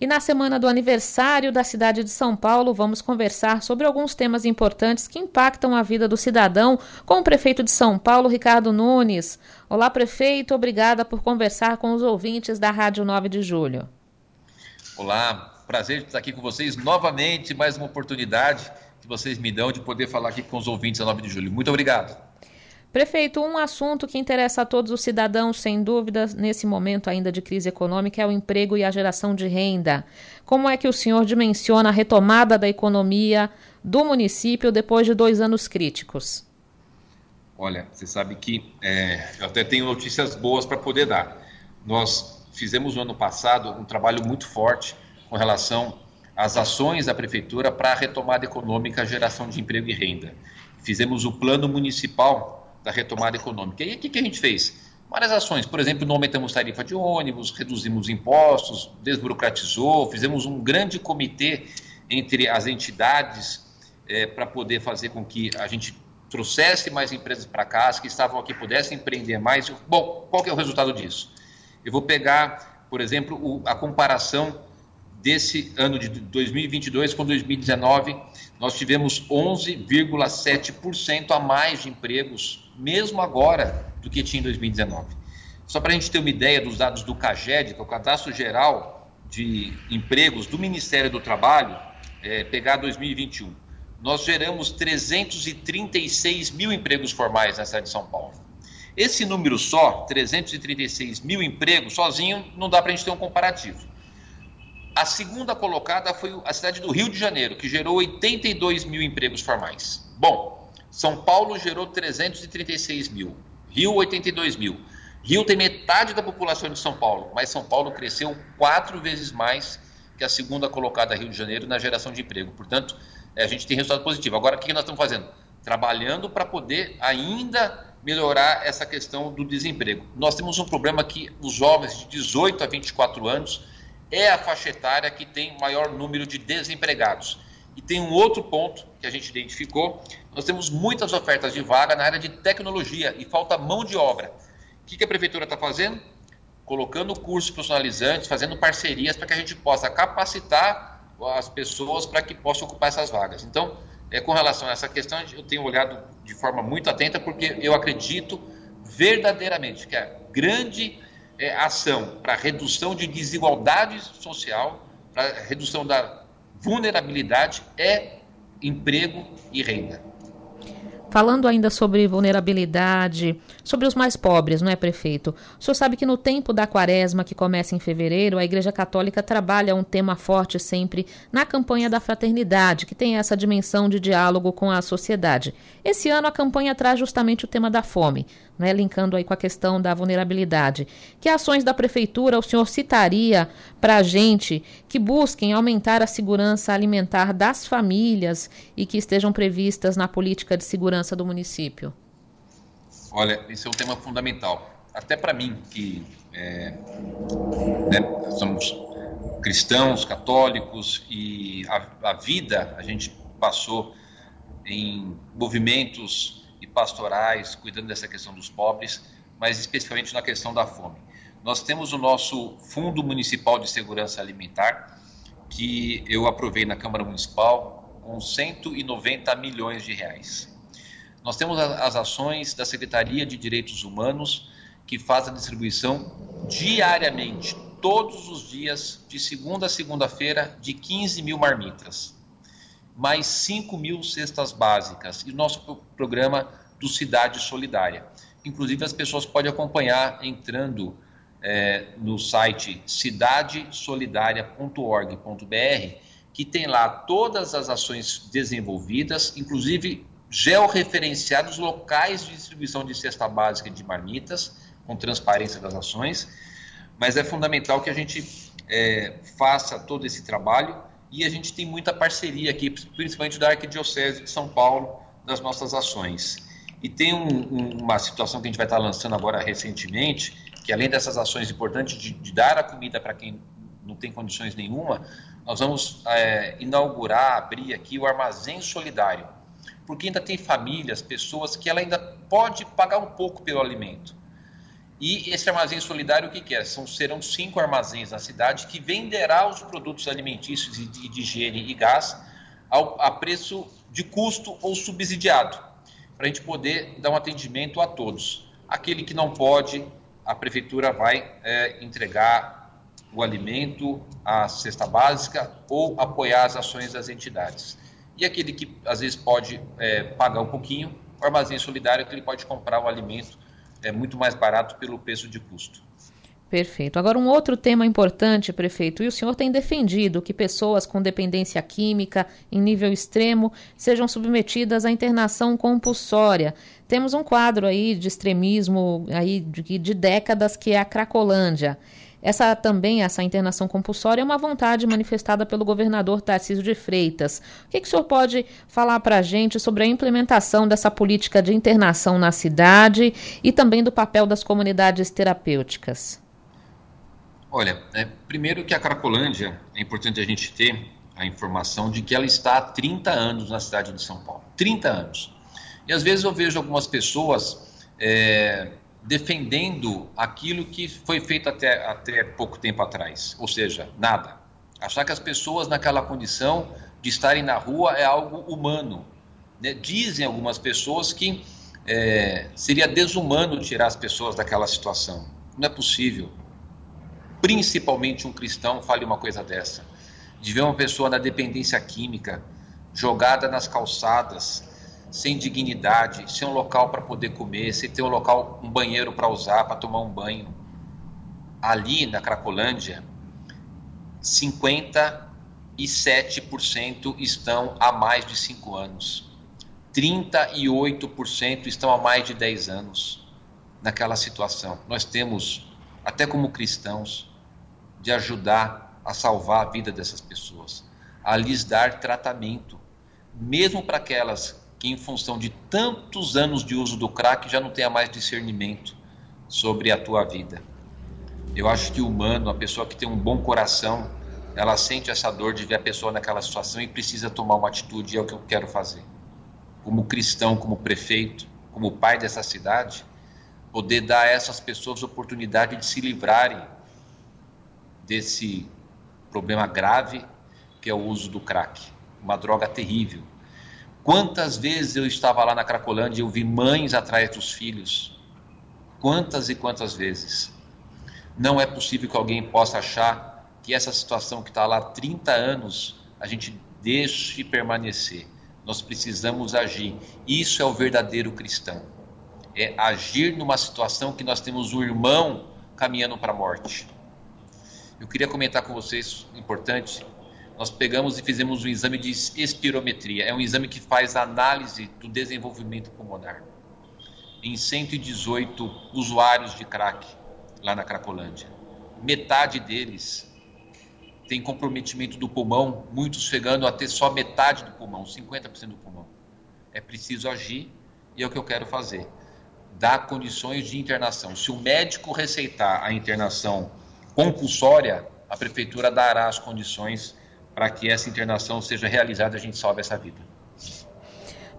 E na semana do aniversário da cidade de São Paulo, vamos conversar sobre alguns temas importantes que impactam a vida do cidadão com o prefeito de São Paulo, Ricardo Nunes. Olá, prefeito, obrigada por conversar com os ouvintes da Rádio 9 de Julho. Olá, prazer estar aqui com vocês novamente, mais uma oportunidade que vocês me dão de poder falar aqui com os ouvintes da 9 de Julho. Muito obrigado. Prefeito, um assunto que interessa a todos os cidadãos, sem dúvida, nesse momento ainda de crise econômica, é o emprego e a geração de renda. Como é que o senhor dimensiona a retomada da economia do município depois de dois anos críticos? Olha, você sabe que é, eu até tenho notícias boas para poder dar. Nós fizemos no ano passado um trabalho muito forte com relação às ações da prefeitura para a retomada econômica, geração de emprego e renda. Fizemos o plano municipal da retomada econômica. E o que, que a gente fez? Várias ações, por exemplo, não aumentamos tarifa de ônibus, reduzimos impostos, desburocratizou, fizemos um grande comitê entre as entidades é, para poder fazer com que a gente trouxesse mais empresas para cá, as que estavam aqui pudessem empreender mais. Bom, qual que é o resultado disso? Eu vou pegar, por exemplo, o, a comparação desse ano de 2022 com 2019, nós tivemos 11,7% a mais de empregos, mesmo agora, do que tinha em 2019. Só para a gente ter uma ideia dos dados do CAGED, que é o Cadastro Geral de Empregos do Ministério do Trabalho, é, pegar 2021, nós geramos 336 mil empregos formais na cidade de São Paulo. Esse número só, 336 mil empregos, sozinho, não dá para a gente ter um comparativo. A segunda colocada foi a cidade do Rio de Janeiro, que gerou 82 mil empregos formais. Bom, São Paulo gerou 336 mil, Rio 82 mil. Rio tem metade da população de São Paulo, mas São Paulo cresceu quatro vezes mais que a segunda colocada Rio de Janeiro na geração de emprego. Portanto, a gente tem resultado positivo. Agora, o que nós estamos fazendo? Trabalhando para poder ainda melhorar essa questão do desemprego. Nós temos um problema que os jovens de 18 a 24 anos é a faixa etária que tem maior número de desempregados. E tem um outro ponto que a gente identificou: nós temos muitas ofertas de vaga na área de tecnologia e falta mão de obra. O que, a prefeitura está fazendo? Colocando cursos profissionalizantes, fazendo parcerias para que a gente possa capacitar as pessoas para que possam ocupar essas vagas. Então, é, com relação a essa questão, eu tenho olhado de forma muito atenta, porque eu acredito verdadeiramente que a grande é, ação para redução de desigualdade social, para redução da vulnerabilidade é emprego e renda. Falando ainda sobre vulnerabilidade, sobre os mais pobres, não é, prefeito? O senhor sabe que no tempo da quaresma, que começa em fevereiro, a Igreja Católica trabalha um tema forte sempre na campanha da fraternidade, que tem essa dimensão de diálogo com a sociedade. Esse ano a campanha traz justamente o tema da fome né, linkando aí com a questão da vulnerabilidade. Que ações da prefeitura o senhor citaria para a gente que busquem aumentar a segurança alimentar das famílias e que estejam previstas na política de segurança do município? Olha, esse é um tema fundamental. Até para mim, que é, né, somos cristãos, católicos e a, a vida a gente passou em movimentos e pastorais, cuidando dessa questão dos pobres, mas especificamente na questão da fome. Nós temos o nosso Fundo Municipal de Segurança Alimentar, que eu aprovei na Câmara Municipal com 190 milhões de reais. Nós temos as ações da Secretaria de Direitos Humanos, que faz a distribuição diariamente, todos os dias, de segunda a segunda-feira, de 15 mil marmitas mais 5 mil cestas básicas e nosso programa do Cidade Solidária. Inclusive, as pessoas podem acompanhar entrando é, no site cidadesolidaria.org.br, que tem lá todas as ações desenvolvidas, inclusive georreferenciados locais de distribuição de cesta básica de marmitas, com transparência das ações. Mas é fundamental que a gente é, faça todo esse trabalho e a gente tem muita parceria aqui, principalmente da Arquidiocese de São Paulo, das nossas ações. E tem um, um, uma situação que a gente vai estar lançando agora recentemente, que além dessas ações importantes de, de dar a comida para quem não tem condições nenhuma, nós vamos é, inaugurar, abrir aqui o Armazém Solidário. Porque ainda tem famílias, pessoas que ela ainda pode pagar um pouco pelo alimento. E esse armazém solidário, o que, é? São, serão cinco armazéns na cidade que venderá os produtos alimentícios e de, de higiene e gás ao, a preço de custo ou subsidiado, para a gente poder dar um atendimento a todos. Aquele que não pode, a prefeitura vai é, entregar o alimento, a cesta básica ou apoiar as ações das entidades. E aquele que às vezes pode é, pagar um pouquinho, o armazém solidário que ele pode comprar o alimento é muito mais barato pelo preço de custo. Perfeito. Agora, um outro tema importante, prefeito, e o senhor tem defendido que pessoas com dependência química em nível extremo sejam submetidas à internação compulsória. Temos um quadro aí de extremismo aí de, de décadas que é a Cracolândia. Essa também, essa internação compulsória, é uma vontade manifestada pelo governador Tarcísio de Freitas. O que, que o senhor pode falar para a gente sobre a implementação dessa política de internação na cidade e também do papel das comunidades terapêuticas? Olha, é, primeiro que a Cracolândia, é importante a gente ter a informação de que ela está há 30 anos na cidade de São Paulo. 30 anos. E às vezes eu vejo algumas pessoas é, defendendo aquilo que foi feito até, até pouco tempo atrás, ou seja, nada. Achar que as pessoas naquela condição de estarem na rua é algo humano. Né? Dizem algumas pessoas que é, seria desumano tirar as pessoas daquela situação. Não é possível. Principalmente um cristão fale uma coisa dessa. De ver uma pessoa na dependência química, jogada nas calçadas, sem dignidade, sem um local para poder comer, sem ter um local, um banheiro para usar, para tomar um banho. Ali na Cracolândia, 57% estão há mais de 5 anos. 38% estão há mais de 10 anos naquela situação. Nós temos, até como cristãos, de ajudar a salvar a vida dessas pessoas, a lhes dar tratamento, mesmo para aquelas que, em função de tantos anos de uso do crack, já não tenha mais discernimento sobre a tua vida. Eu acho que o humano, a pessoa que tem um bom coração, ela sente essa dor de ver a pessoa naquela situação e precisa tomar uma atitude, e é o que eu quero fazer. Como cristão, como prefeito, como pai dessa cidade, poder dar a essas pessoas oportunidade de se livrarem desse problema grave que é o uso do crack, uma droga terrível, Quantas vezes eu estava lá na Cracolândia e eu vi mães atrás dos filhos? Quantas e quantas vezes? Não é possível que alguém possa achar que essa situação que está lá há 30 anos a gente deixe permanecer. Nós precisamos agir. Isso é o verdadeiro cristão. É agir numa situação que nós temos um irmão caminhando para a morte. Eu queria comentar com vocês, importante, nós pegamos e fizemos um exame de espirometria. É um exame que faz análise do desenvolvimento pulmonar. Em 118 usuários de crack lá na Cracolândia. Metade deles tem comprometimento do pulmão, muitos chegando a ter só metade do pulmão, 50% do pulmão. É preciso agir e é o que eu quero fazer. Dar condições de internação. Se o médico receitar a internação compulsória, a prefeitura dará as condições para que essa internação seja realizada a gente salve essa vida.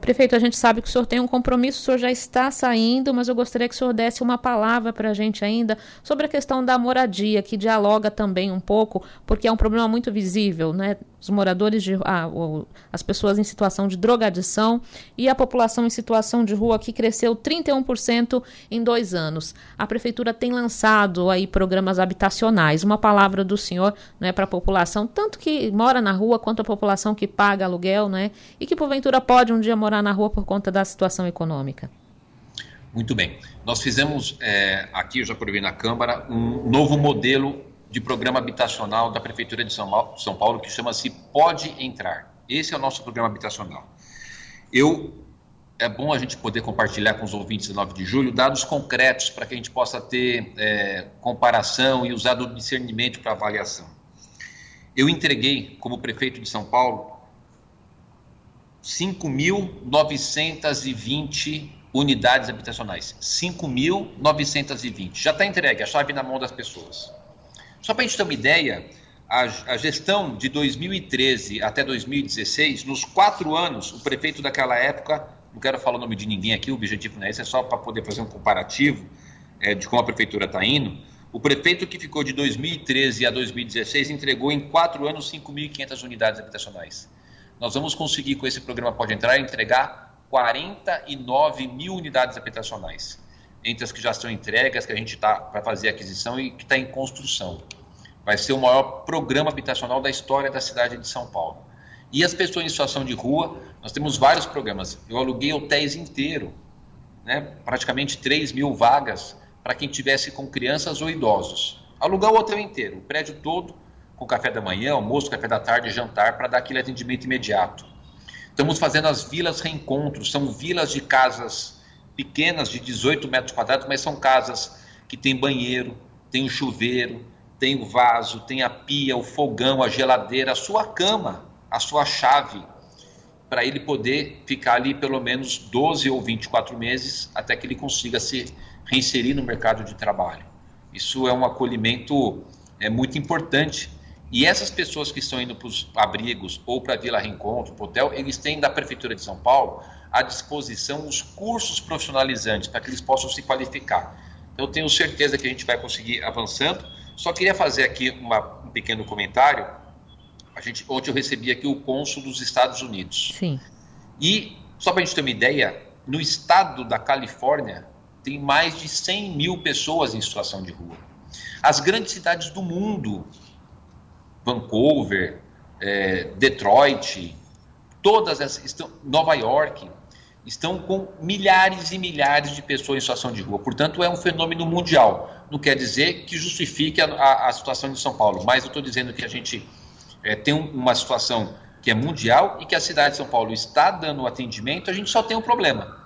Prefeito, a gente sabe que o senhor tem um compromisso, o senhor já está saindo, mas eu gostaria que o senhor desse uma palavra para a gente ainda sobre a questão da moradia, que dialoga também um pouco, porque é um problema muito visível, né? Os moradores de ah, as pessoas em situação de drogadição e a população em situação de rua que cresceu 31% em dois anos. A prefeitura tem lançado aí programas habitacionais. Uma palavra do senhor né, para a população, tanto que mora na rua quanto a população que paga aluguel, né? E que porventura pode um dia morar morar na rua por conta da situação econômica? Muito bem. Nós fizemos é, aqui, eu já provei na Câmara, um novo modelo de programa habitacional da Prefeitura de São Paulo que chama-se Pode Entrar. Esse é o nosso programa habitacional. Eu é bom a gente poder compartilhar com os ouvintes do 9 de julho dados concretos para que a gente possa ter é, comparação e usar do discernimento para avaliação. Eu entreguei, como prefeito de São Paulo, 5.920 unidades habitacionais. 5.920. Já está entregue, a chave na mão das pessoas. Só para a gente ter uma ideia, a, a, gestão de 2013 até 2016, nos quatro anos, o prefeito daquela época, não quero falar o nome de ninguém aqui, o objetivo não é esse, é só para poder fazer um comparativo, é, de como a prefeitura está indo, o prefeito que ficou de 2013 a 2016 entregou em quatro anos 5.500 unidades habitacionais. Nós vamos conseguir, com esse programa Pode Entrar, entregar 49 mil unidades habitacionais, entre as que já estão entregas, que a gente está para fazer aquisição e que está em construção. Vai ser o maior programa habitacional da história da cidade de São Paulo. E as pessoas em situação de rua, nós temos vários programas. Eu aluguei hotéis inteiro, né, praticamente 3 mil vagas para quem tivesse com crianças ou idosos. Alugar o hotel inteiro, o prédio todo, com café da manhã, almoço, café da tarde, jantar, para dar aquele atendimento imediato. Estamos fazendo as vilas reencontros, são vilas de casas pequenas, de 18 metros quadrados, mas são casas que tem banheiro, tem o chuveiro, tem o vaso, tem a pia, o fogão, a geladeira, a sua cama, a sua chave, para ele poder ficar ali pelo menos 12 ou 24 meses até que ele consiga se reinserir no mercado de trabalho. Isso é um acolhimento é muito importante. E essas pessoas que estão indo para os abrigos ou para a Vila Reencontro, para o hotel, eles têm da Prefeitura de São Paulo à disposição os cursos profissionalizantes para que eles possam se qualificar. Então, eu tenho certeza que a gente vai conseguir avançando. Só queria fazer aqui uma, um pequeno comentário. A gente, ontem eu recebi aqui o cônsul dos Estados Unidos. Sim. E, só para a gente ter uma ideia, no estado da Califórnia, tem mais de 100 mil pessoas em situação de rua. As grandes cidades do mundo, Vancouver, é, Detroit, todas essas estão, Nova York, estão com milhares e milhares de pessoas em situação de rua. Portanto, é um fenômeno mundial. Não quer dizer que justifique a, a, a situação de São Paulo, mas eu estou dizendo que a gente é, tem uma situação que é mundial e que a cidade de São Paulo está dando atendimento, a gente só tem um problema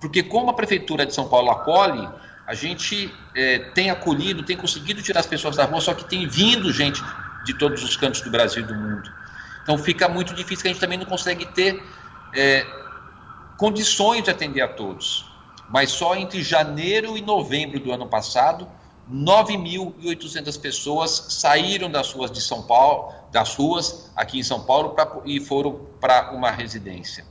porque como a Prefeitura de São Paulo acolhe, a gente é, tem acolhido, tem conseguido tirar as pessoas da rua, só que tem vindo gente de todos os cantos do Brasil e do mundo. Então fica muito difícil que a gente também não consegue ter é, condições de atender a todos. Mas só entre janeiro e novembro do ano passado, 9.800 pessoas saíram das ruas de São Paulo, das ruas aqui em São Paulo pra, e foram para uma residência.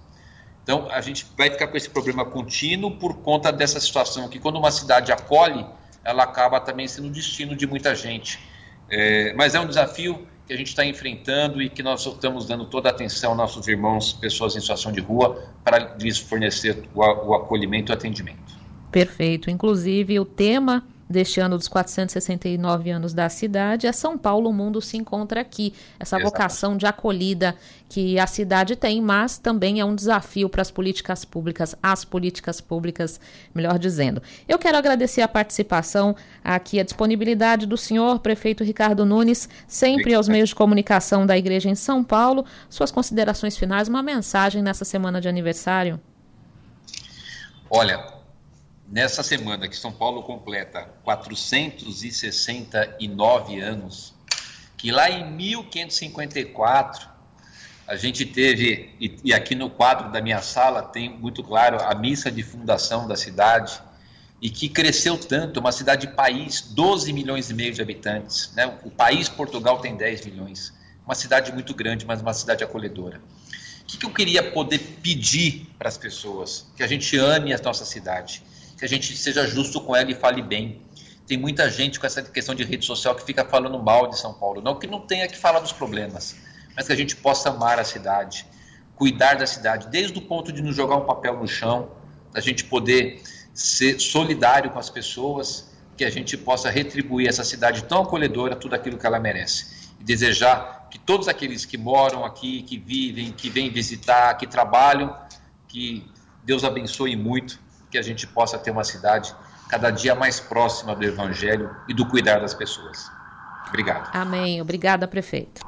Então, a gente vai ficar com esse problema contínuo por conta dessa situação que, quando uma cidade acolhe, ela acaba também sendo destino de muita gente. É, mas é um desafio que a gente está enfrentando e que nós estamos dando toda a atenção aos nossos irmãos, pessoas em situação de rua, para lhes fornecer o, o acolhimento e o atendimento. Perfeito. Inclusive, o tema deste ano dos 469 anos da cidade, é São Paulo, o mundo se encontra aqui. Essa Exatamente. vocação de acolhida que a cidade tem, mas também é um desafio para as políticas públicas, as políticas públicas, melhor dizendo. Eu quero agradecer a participação aqui, a disponibilidade do senhor prefeito Ricardo Nunes, sempre aos meios de comunicação da Igreja em São Paulo. Suas considerações finais, uma mensagem nessa semana de aniversário. Olha, nessa semana que São Paulo completa 469 anos, que lá em 1554 a gente teve, e, e, aqui no quadro da minha sala tem muito claro a missa de fundação da cidade, e que cresceu tanto, uma cidade país, 12 milhões e meio de habitantes, né? o país Portugal tem 10 milhões, uma cidade muito grande, mas uma cidade acolhedora. O que, que eu queria poder pedir para as pessoas? Que a gente ame a nossa cidade, que a gente seja justo com ela e fale bem. Tem muita gente com essa questão de rede social que fica falando mal de São Paulo. Não que não tenha que falar dos problemas, mas que a gente possa amar a cidade, cuidar da cidade, desde o ponto de nos jogar um papel no chão, a gente poder ser solidário com as pessoas, que a gente possa retribuir essa cidade tão acolhedora tudo aquilo que ela merece. E desejar que todos aqueles que moram aqui, que vivem, que vêm visitar, que trabalham, que Deus abençoe muito que a gente possa ter uma cidade cada dia mais próxima do Evangelho e do cuidar das pessoas. Obrigado. Amém. Obrigada, prefeito.